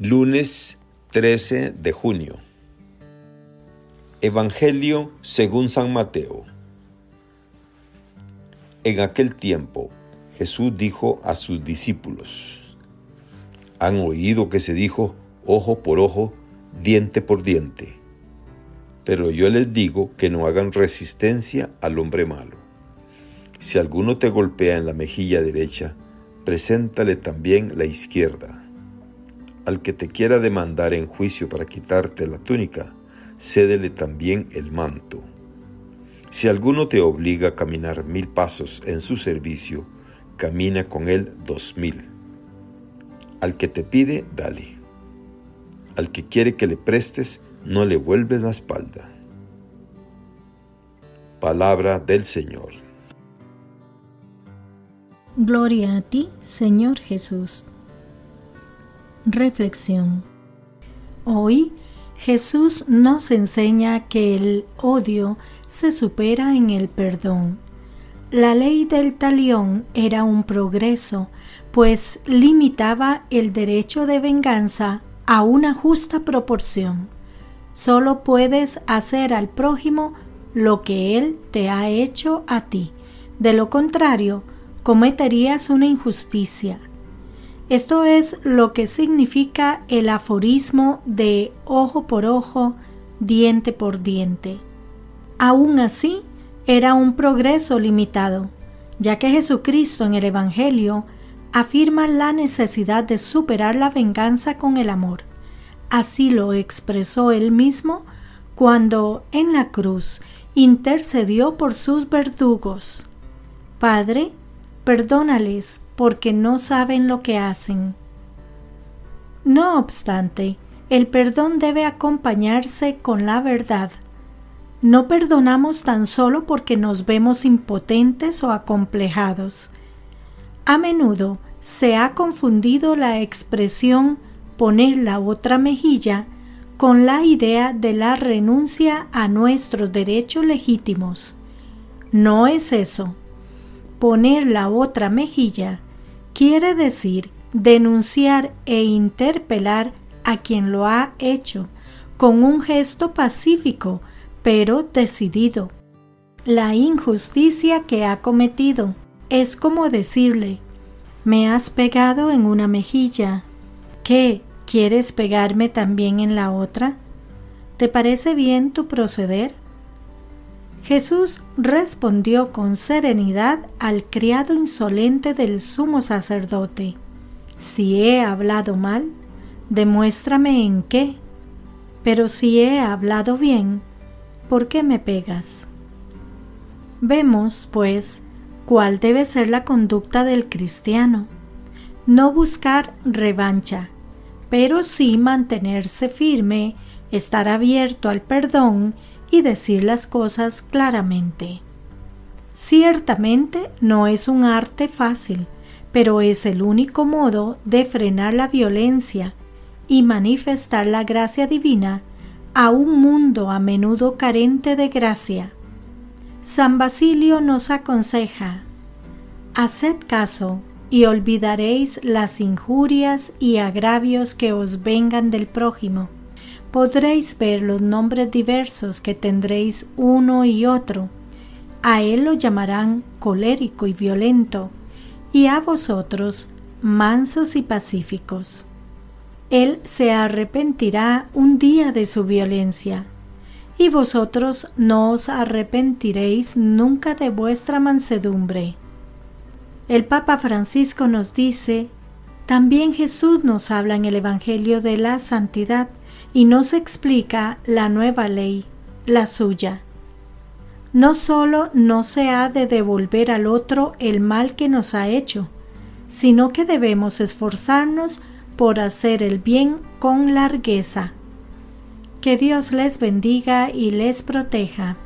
Lunes 13 de junio. Evangelio según San Mateo. En aquel tiempo Jesús dijo a sus discípulos, han oído que se dijo ojo por ojo, diente por diente, pero yo les digo que no hagan resistencia al hombre malo. Si alguno te golpea en la mejilla derecha, preséntale también la izquierda al que te quiera demandar en juicio para quitarte la túnica, cédele también el manto. Si alguno te obliga a caminar mil pasos en su servicio, camina con él dos mil. Al que te pide, dale. Al que quiere que le prestes, no le vuelves la espalda. Palabra del Señor. Gloria a ti, Señor Jesús. Reflexión. Hoy Jesús nos enseña que el odio se supera en el perdón. La ley del talión era un progreso, pues limitaba el derecho de venganza a una justa proporción. Solo puedes hacer al prójimo lo que él te ha hecho a ti. De lo contrario, cometerías una injusticia. Esto es lo que significa el aforismo de ojo por ojo, diente por diente. Aún así, era un progreso limitado, ya que Jesucristo en el Evangelio afirma la necesidad de superar la venganza con el amor. Así lo expresó él mismo cuando en la cruz intercedió por sus verdugos. Padre, perdónales porque no saben lo que hacen. No obstante, el perdón debe acompañarse con la verdad. No perdonamos tan solo porque nos vemos impotentes o acomplejados. A menudo se ha confundido la expresión poner la otra mejilla con la idea de la renuncia a nuestros derechos legítimos. No es eso poner la otra mejilla quiere decir denunciar e interpelar a quien lo ha hecho con un gesto pacífico pero decidido. La injusticia que ha cometido es como decirle me has pegado en una mejilla. ¿Qué? ¿Quieres pegarme también en la otra? ¿Te parece bien tu proceder? Jesús respondió con serenidad al criado insolente del sumo sacerdote, Si he hablado mal, demuéstrame en qué, pero si he hablado bien, ¿por qué me pegas? Vemos, pues, cuál debe ser la conducta del cristiano. No buscar revancha, pero sí mantenerse firme, estar abierto al perdón y decir las cosas claramente. Ciertamente no es un arte fácil, pero es el único modo de frenar la violencia y manifestar la gracia divina a un mundo a menudo carente de gracia. San Basilio nos aconseja, Haced caso y olvidaréis las injurias y agravios que os vengan del prójimo podréis ver los nombres diversos que tendréis uno y otro. A él lo llamarán colérico y violento, y a vosotros mansos y pacíficos. Él se arrepentirá un día de su violencia, y vosotros no os arrepentiréis nunca de vuestra mansedumbre. El Papa Francisco nos dice, también Jesús nos habla en el Evangelio de la Santidad, y nos explica la nueva ley, la suya. No solo no se ha de devolver al otro el mal que nos ha hecho, sino que debemos esforzarnos por hacer el bien con largueza. Que Dios les bendiga y les proteja.